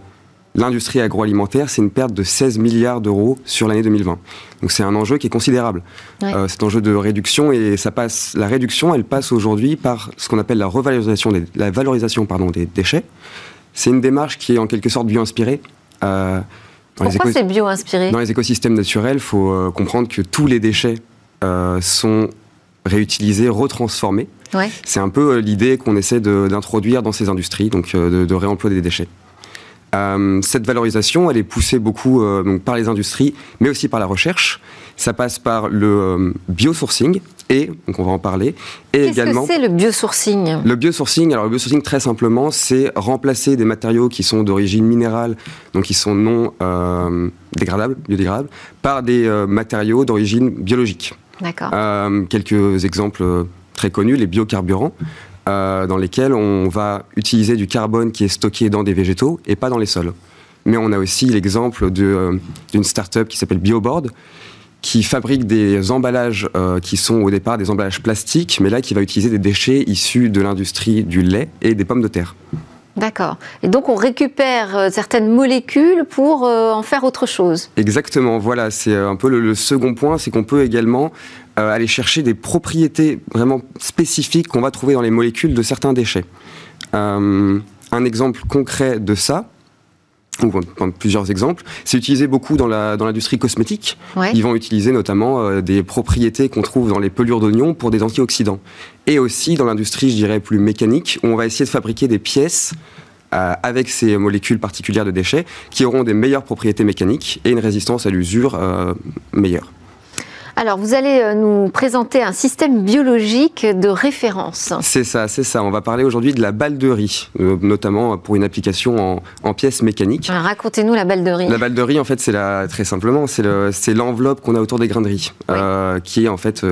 l'industrie agroalimentaire, c'est une perte de 16 milliards d'euros sur l'année 2020. Donc c'est un enjeu qui est considérable. Euh, cet enjeu de réduction et ça passe, la réduction, elle passe aujourd'hui par ce qu'on appelle la revalorisation, des, la valorisation pardon des déchets. C'est une démarche qui est en quelque sorte bio-inspirée. Euh, Pourquoi c'est bio-inspiré? Dans les écosystèmes naturels, il faut euh, comprendre que tous les déchets sont réutilisés, retransformés. C'est un peu l'idée qu'on essaie d'introduire dans ces industries, donc de, de réemploi des déchets. Euh, cette valorisation, elle est poussée beaucoup euh, par les industries, mais aussi par la recherche. Ça passe par le euh, biosourcing, et, donc on va en parler, et également... Qu'est-ce que c'est le biosourcing? Le biosourcing, alors le biosourcing très simplement, c'est remplacer des matériaux qui sont d'origine minérale, donc qui sont non dégradables, biodégradables, par des matériaux d'origine biologique. D'accord. quelques exemples très connus, les biocarburants. Euh, dans lesquels on va utiliser du carbone qui est stocké dans des végétaux et pas dans les sols. Mais on a aussi l'exemple euh, d'une start-up qui s'appelle BioBoard, qui fabrique des emballages euh, qui sont au départ des emballages plastiques, mais là qui va utiliser des déchets issus de l'industrie du lait et des pommes de terre. D'accord. Et donc on récupère certaines molécules pour en faire autre chose. Exactement. Voilà, c'est un peu le second point, c'est qu'on peut également euh, aller chercher des propriétés vraiment spécifiques qu'on va trouver dans les molécules de certains déchets. Euh, un exemple concret de ça, ou plusieurs exemples, c'est utilisé beaucoup dans l'industrie cosmétique. Ils vont utiliser notamment euh, des propriétés qu'on trouve dans les pelures d'oignons pour des antioxydants. Et aussi dans l'industrie, je dirais, plus mécanique, où on va essayer de fabriquer des pièces avec ces molécules particulières de déchets qui auront des meilleures propriétés mécaniques et une résistance à l'usure meilleure. Alors, vous allez euh, nous présenter un système biologique de référence. C'est ça, c'est ça. On va parler aujourd'hui de la balle de riz, euh, notamment pour une application en, pièces mécaniques. Racontez-nous la balle de riz. La balle de riz, en fait, c'est la, très simplement, c'est l'enveloppe qu'on a autour des grains de riz, euh, qui est en fait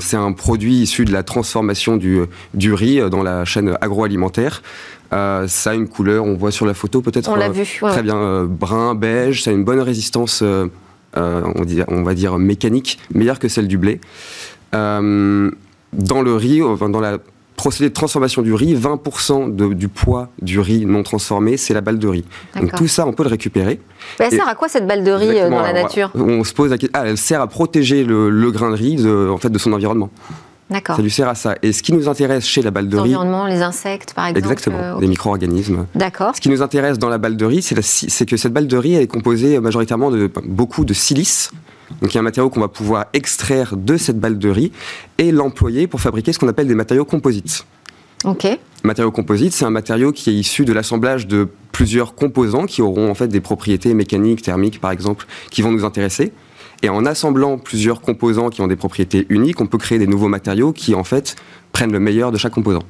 c'est un produit issu de la transformation du, du riz dans la chaîne agroalimentaire. ça a une couleur, on voit sur la photo peut-être. On l'a vu. Très bien, brun, beige. Ça a une bonne résistance euh, on, va dire mécanique, meilleure que celle du blé. Euh, dans le riz, dans la procédé de transformation du riz, 20% du poids du riz non transformé, c'est la balle de riz. Donc tout ça, on peut le récupérer. elle sert à quoi cette balle de riz euh, dans la nature? on, se pose la question. Ah, elle sert à protéger le, grain de riz en fait, de son environnement. D'accord. Ça lui sert à ça. Et ce qui nous intéresse chez la balle de riz. L'environnement, les insectes, par exemple. Exactement, euh, les micro-organismes. D'accord. Ce qui nous intéresse dans la balle de riz, c'est que cette balle de riz, elle est composée majoritairement de beaucoup de silice. Donc il y a un matériau qu'on va pouvoir extraire de cette balle de riz et l'employer pour fabriquer ce qu'on appelle des matériaux composites. Ok. Matériau composite, c'est un matériau qui est issu de l'assemblage de plusieurs composants qui auront en fait des propriétés mécaniques, thermiques par exemple, qui vont nous intéresser. Et en assemblant plusieurs composants qui ont des propriétés uniques, on peut créer des nouveaux matériaux qui, en fait, prennent le meilleur de chaque composant.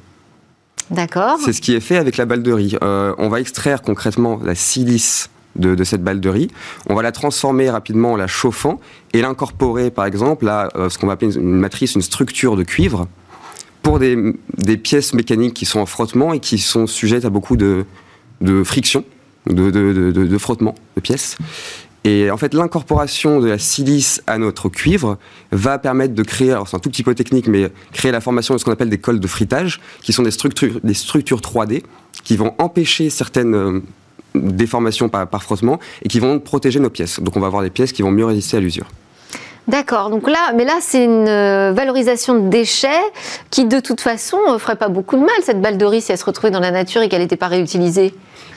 D'accord. C'est ce qui est fait avec la balle de riz. Euh, on va extraire concrètement la silice de, cette balle de riz. On va la transformer rapidement en la chauffant et l'incorporer, par exemple, à euh, ce qu'on va appeler une, matrice, une structure de cuivre pour des, pièces mécaniques qui sont en frottement et qui sont sujettes à beaucoup de, friction, de, de, frottement de pièces. Et en fait, l'incorporation de la silice à notre cuivre va permettre de créer, alors c'est un tout petit peu technique, mais créer la formation de ce qu'on appelle des cols de fritage, qui sont des structures, des structures 3D, qui vont empêcher certaines euh, déformations par, par frottement et qui vont protéger nos pièces. Donc on va avoir des pièces qui vont mieux résister à l'usure. D'accord. Donc là, mais là, c'est une euh, valorisation de déchets qui, de toute façon, ne ferait pas beaucoup de mal, cette balle de riz, si elle se retrouvait dans la nature et qu'elle n'était pas réutilisée.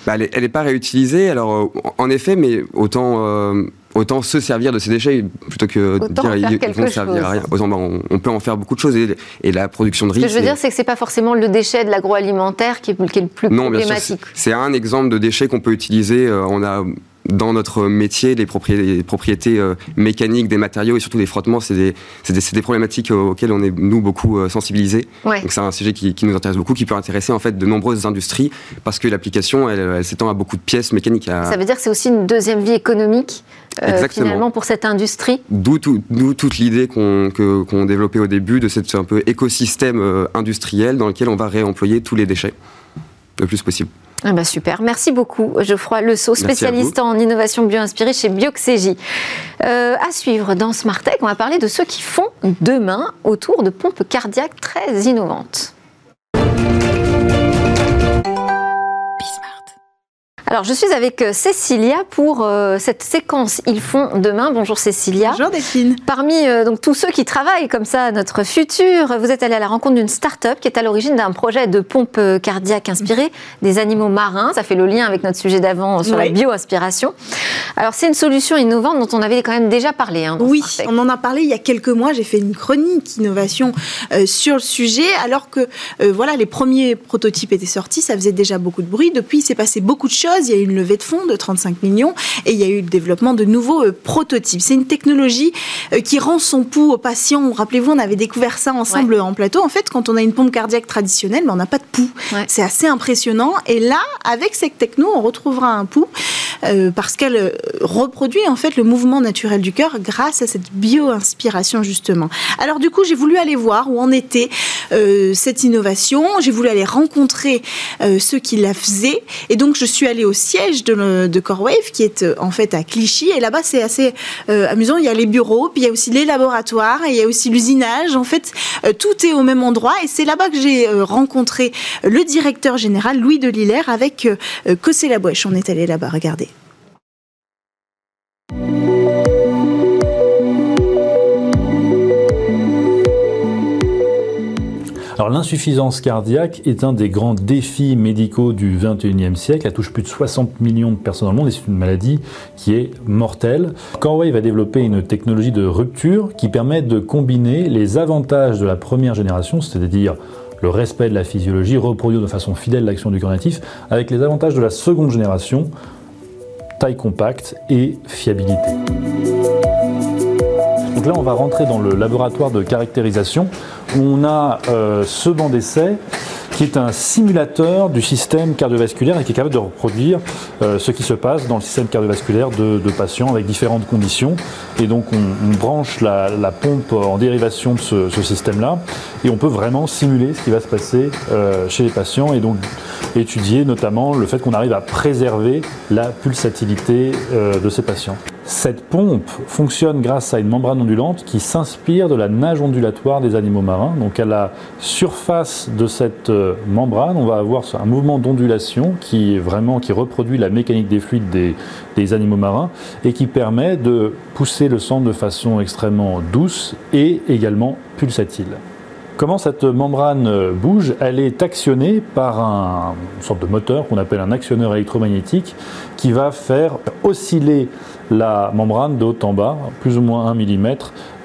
Bah, elle n'est pas réutilisée, alors euh, en effet, mais autant, euh, autant se servir de ces déchets plutôt que de dire ils vont servir à rien. Autant, bah, on, peut en faire beaucoup de choses et, la production de riz. Ce que je veux dire, c'est que c'est pas forcément le déchet de l'agroalimentaire qui, qui, est le plus non, problématique. C'est un exemple de déchet qu'on peut utiliser. on a dans notre métier, les propriétés, euh, mécaniques des matériaux et surtout des frottements, c'est des, des, problématiques auxquelles on est, nous, beaucoup euh, sensibilisés. Donc c'est un sujet qui, nous intéresse beaucoup, qui peut intéresser en fait de nombreuses industries, parce que l'application, elle, s'étend à beaucoup de pièces mécaniques. Ça veut dire que c'est aussi une deuxième vie économique, euh, finalement, pour cette industrie D'où toute l'idée qu'on développait au début de cet un peu écosystème industriel dans lequel on va réemployer tous les déchets le plus possible. Ah bah super, merci beaucoup Geoffroy Lesault, spécialiste en innovation bio-inspirée chez Bioxégie. Euh, à suivre dans Smartech, on va parler de ceux qui font demain autour de pompes cardiaques très innovantes. Alors, je suis avec euh, Cécilia pour euh, cette séquence Ils font demain. Bonjour Cécilia. Bonjour Delphine. Parmi euh, donc tous ceux qui travaillent comme ça notre futur, vous êtes allée à la rencontre d'une start-up qui est à l'origine d'un projet de pompe cardiaque inspirée des animaux marins. Ça fait le lien avec notre sujet d'avant sur la bio-aspiration. Alors, c'est une solution innovante dont on avait quand même déjà parlé. Hein, oui, on en a parlé il y a quelques mois. J'ai fait une chronique innovation sur le sujet, alors que voilà, les premiers prototypes étaient sortis, ça faisait déjà beaucoup de bruit. Depuis, il s'est passé beaucoup de choses il y a eu une levée de fonds de 35 millions et il y a eu le développement de nouveaux euh, prototypes. C'est une technologie euh, qui rend son pouls aux patients. Rappelez-vous, on avait découvert ça ensemble en plateau. En fait, quand on a une pompe cardiaque traditionnelle, mais ben, on n'a pas de pouls. C'est assez impressionnant. Et là, avec cette techno, on retrouvera un pouls euh, parce qu'elle reproduit en fait le mouvement naturel du cœur grâce à cette bio-inspiration justement. Alors du coup, j'ai voulu aller voir où en était cette innovation. J'ai voulu aller rencontrer ceux qui la faisaient. Et donc, je suis allée au siège de, de CoreWave, qui est euh, en fait à Clichy. Et là-bas, c'est assez euh, amusant. Il y a les bureaux, puis il y a aussi les laboratoires, et il y a aussi l'usinage. En fait, euh, tout est au même endroit. Et c'est là-bas que j'ai rencontré le directeur général, Louis Deliller, avec Cossé Labouèche. On est allé là-bas, regardez. Alors l'insuffisance cardiaque est un des grands défis médicaux du 21e siècle. Elle touche plus de 60 millions de personnes dans le monde et c'est une maladie qui est mortelle. Corway va développer une technologie de rupture qui permet de combiner les avantages de la première génération, c'est-à-dire le respect de la physiologie, reproduire de façon fidèle l'action du cœur natif, avec les avantages de la seconde génération, taille compacte et fiabilité. Donc là, on va rentrer dans le laboratoire de caractérisation où on a euh, ce banc d'essai qui est un simulateur du système cardiovasculaire et qui est capable de reproduire euh, ce qui se passe dans le système cardiovasculaire de, patients avec différentes conditions. Et donc on, branche la, pompe en dérivation de ce, système-là et on peut vraiment simuler ce qui va se passer euh, chez les patients et donc étudier notamment le fait qu'on arrive à préserver la pulsatilité de ces patients. Cette pompe fonctionne grâce à une membrane ondulante qui s'inspire de la nage ondulatoire des animaux marins. Donc à la surface de cette euh, membrane, on va avoir un mouvement d'ondulation qui vraiment qui reproduit la mécanique des fluides des, des animaux marins et qui permet de pousser le sang de façon extrêmement douce et également pulsatile. Comment cette membrane euh, bouge? Elle est actionnée par un, une sorte de moteur qu'on appelle un actionneur électromagnétique qui va faire osciller la membrane de haut en bas, plus ou moins 1 mm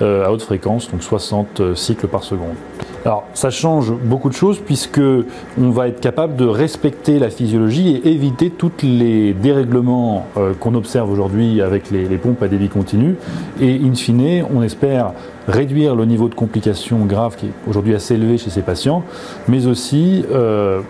euh, à haute fréquence, donc 60 euh, cycles par seconde. Alors ça change beaucoup de choses puisque on va être capable de respecter la physiologie et éviter tous les dérèglements euh, qu'on observe aujourd'hui avec les, pompes à débit continu. Et in fine, on espère réduire le niveau de complications graves qui est aujourd'hui assez élevé chez ces patients, mais aussi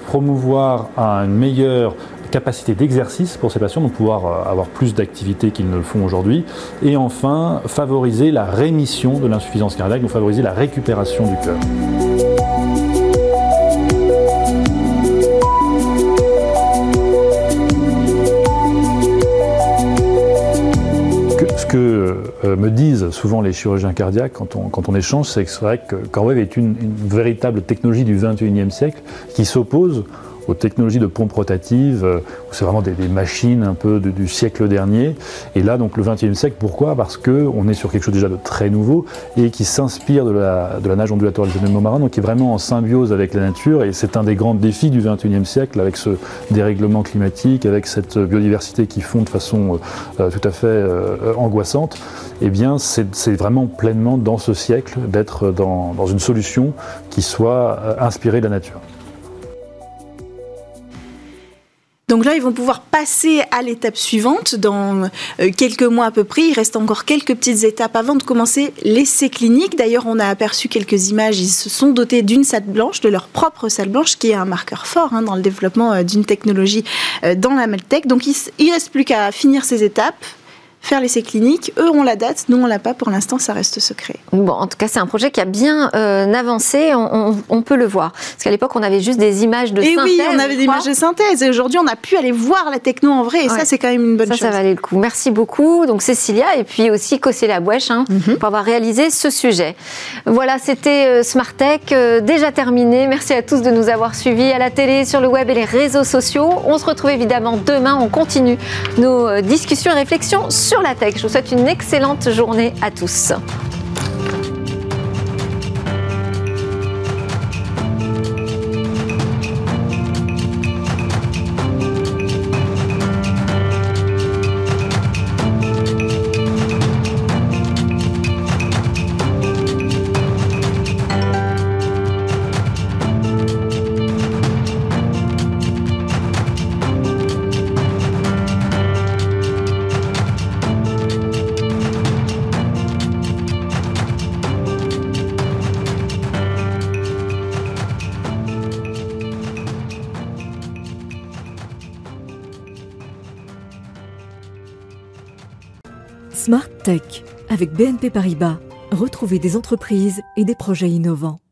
promouvoir une meilleure capacité d'exercice pour ces patients, donc pouvoir euh, avoir plus d'activités qu'ils ne le font aujourd'hui. Et enfin, favoriser la rémission de l'insuffisance cardiaque, donc favoriser la récupération du cœur. ce que euh, me disent souvent les chirurgiens cardiaques quand on, quand on échange, c'est que c'est vrai que CorWave est une, une, véritable technologie du 21e siècle qui s'oppose aux technologies de pompes rotatives, euh, c'est vraiment des, machines un peu du siècle dernier. Et là, donc le XXe siècle, pourquoi? Parce qu'on est sur quelque chose déjà de très nouveau et qui s'inspire de la, de la nage ondulatoire des animaux marins, donc qui est vraiment en symbiose avec la nature. Et c'est un des grands défis du XXIe siècle, avec ce dérèglement climatique, avec cette biodiversité qui fond de façon euh, tout à fait euh, angoissante. Eh bien, c'est vraiment pleinement dans ce siècle d'être dans, dans une solution qui soit inspirée de la nature. Donc là, ils vont pouvoir passer à l'étape suivante dans euh, quelques mois à peu près. Il reste encore quelques petites étapes avant de commencer l'essai clinique. D'ailleurs, on a aperçu quelques images. Ils se sont dotés d'une salle blanche, de leur propre salle blanche, qui est un marqueur fort hein, dans le développement euh, d'une technologie euh, dans la Maltech. Donc, il ne reste plus qu'à finir ces étapes, faire l'essai clinique. Eux ont la date, nous on l'a pas. Pour l'instant, ça reste secret. Bon, en tout cas, c'est un projet qui a bien euh, avancé. On, peut le voir. Parce qu'à l'époque, on avait juste des images de et synthèse. oui, on avait des images de synthèse. Et aujourd'hui, on a pu aller voir la techno en vrai. Et ça, c'est quand même une bonne chose. Ça valait le coup. Merci beaucoup, donc Cécilia, et puis aussi Cossé la Bouèche, hein, mhm. pour avoir réalisé ce sujet. Voilà, c'était euh, Smart Tech, euh, déjà terminé. Merci à tous de nous avoir suivis à la télé, sur le web et les réseaux sociaux. On se retrouve évidemment demain. On continue nos discussions et réflexions sur la tech. Je vous souhaite une excellente journée à tous. Avec BNP Paribas. Retrouvez des entreprises et des projets innovants.